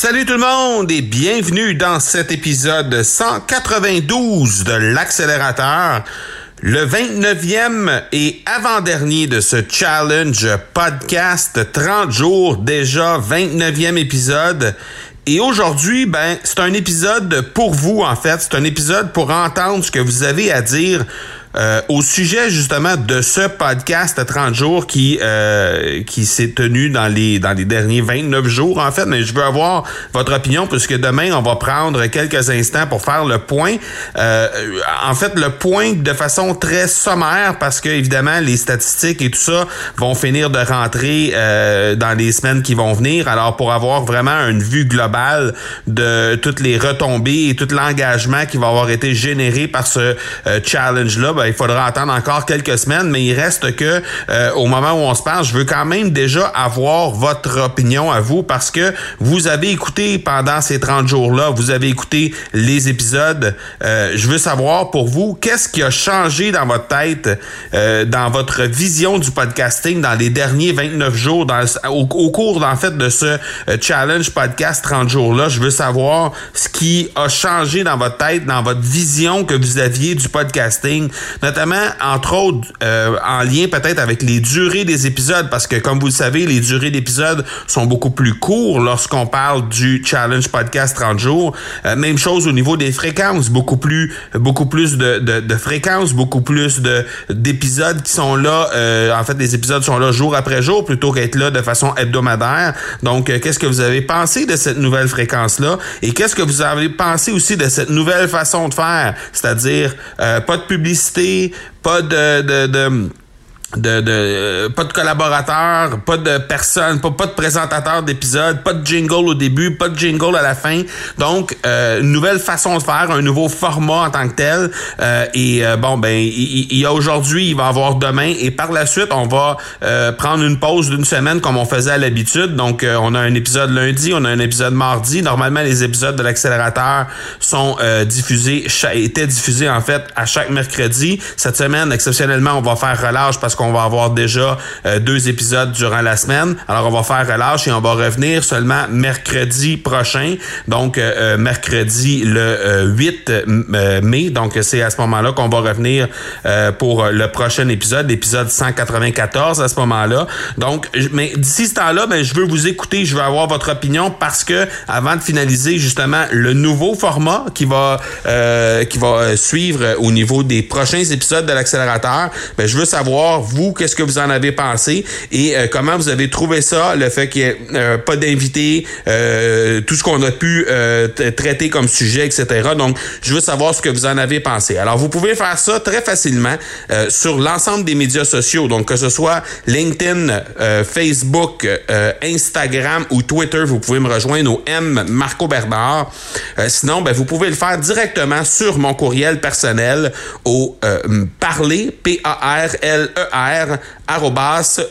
Salut tout le monde et bienvenue dans cet épisode 192 de l'accélérateur, le 29e et avant-dernier de ce challenge podcast 30 jours déjà 29e épisode et aujourd'hui, ben, c'est un épisode pour vous, en fait. C'est un épisode pour entendre ce que vous avez à dire euh, au sujet justement de ce podcast à 30 jours qui euh, qui s'est tenu dans les dans les derniers 29 jours en fait, mais je veux avoir votre opinion puisque demain on va prendre quelques instants pour faire le point. Euh, en fait, le point de façon très sommaire parce que évidemment les statistiques et tout ça vont finir de rentrer dans les semaines qui vont venir. Alors pour avoir vraiment une vue globale de toutes les retombées et tout l'engagement qui va avoir été généré par ce challenge là, ben, il faudra attendre encore quelques semaines, mais il reste que euh, au moment où on se parle, je veux quand même déjà avoir votre opinion à vous parce que vous avez écouté pendant ces 30 jours-là, vous avez écouté les épisodes. Euh, je veux savoir pour vous, qu'est-ce qui a changé dans votre tête, euh, dans votre vision du podcasting dans les derniers 29 jours, au, cours en fait de ce challenge podcast 30 jours-là? Je veux savoir ce qui a changé dans votre tête, dans votre vision que vous aviez du podcasting notamment, entre autres, euh, en lien peut-être avec les durées des épisodes, parce que comme vous le savez, les durées d'épisodes sont beaucoup plus courts lorsqu'on parle du Challenge Podcast 30 jours. Euh, même chose au niveau des fréquences, beaucoup plus, beaucoup plus de, de, de fréquences, beaucoup plus de d'épisodes qui sont là. Euh, en fait, les épisodes sont là jour après jour plutôt qu'être là de façon hebdomadaire. Donc, qu'est-ce que vous avez pensé de cette nouvelle fréquence-là? Et qu'est-ce que vous avez pensé aussi de cette nouvelle façon de faire? C'est-à-dire, pas de publicité, pas de, de, de euh, pas de collaborateurs, pas de personnes, pas, pas de présentateur d'épisodes, pas de jingle au début, pas de jingle à la fin. Donc euh, nouvelle façon de faire, un nouveau format en tant que tel. Euh, et bon ben il, y a aujourd'hui, il va y avoir demain et par la suite on va prendre une pause d'une semaine comme on faisait à l'habitude. Donc on a un épisode lundi, on a un épisode mardi. Normalement les épisodes de l'accélérateur sont diffusés, étaient diffusés en fait à chaque mercredi. Cette semaine exceptionnellement on va faire relâche parce qu'on va avoir déjà euh, deux épisodes durant la semaine. Alors, on va faire relâche et on va revenir seulement mercredi prochain. Donc, euh, euh, mercredi le 8 mai. Donc, c'est à ce moment-là qu'on va revenir pour le prochain épisode, l'épisode 194 à ce moment-là. Donc, mais d'ici ce temps-là, ben, je veux vous écouter, je veux avoir votre opinion parce que avant de finaliser justement le nouveau format qui va qui va suivre au niveau des prochains épisodes de l'accélérateur, ben, je veux savoir vous, qu'est-ce que vous en avez pensé et euh, comment vous avez trouvé ça, le fait qu'il n'y ait euh, pas d'invités, euh, tout ce qu'on a pu traiter comme sujet, etc. Donc, je veux savoir ce que vous en avez pensé. Alors, vous pouvez faire ça très facilement sur l'ensemble des médias sociaux, donc que ce soit LinkedIn, Facebook, Instagram ou Twitter, vous pouvez me rejoindre au M Marco Bernard. sinon, ben, vous pouvez le faire directement sur mon courriel personnel au parler, P-A-R-L-E-R a era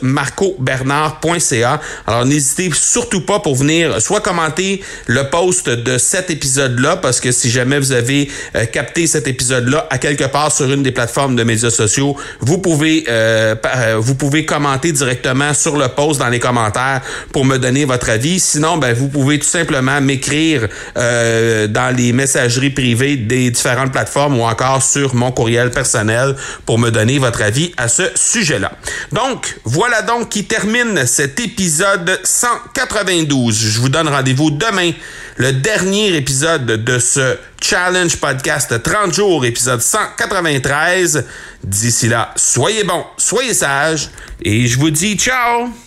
marcobernard.ca. Alors n'hésitez surtout pas pour venir soit commenter le post de cet épisode-là, parce que si jamais vous avez euh, capté cet épisode-là à quelque part sur une des plateformes de médias sociaux, vous pouvez euh, euh, vous pouvez commenter directement sur le post dans les commentaires pour me donner votre avis. Sinon, ben vous pouvez tout simplement m'écrire dans les messageries privées des différentes plateformes ou encore sur mon courriel personnel pour me donner votre avis à ce sujet-là. Donc, voilà donc qui termine cet épisode 192. Je vous donne rendez-vous demain, le dernier épisode de ce Challenge Podcast 30 jours, épisode 193. D'ici là, soyez bons, soyez sages et je vous dis ciao!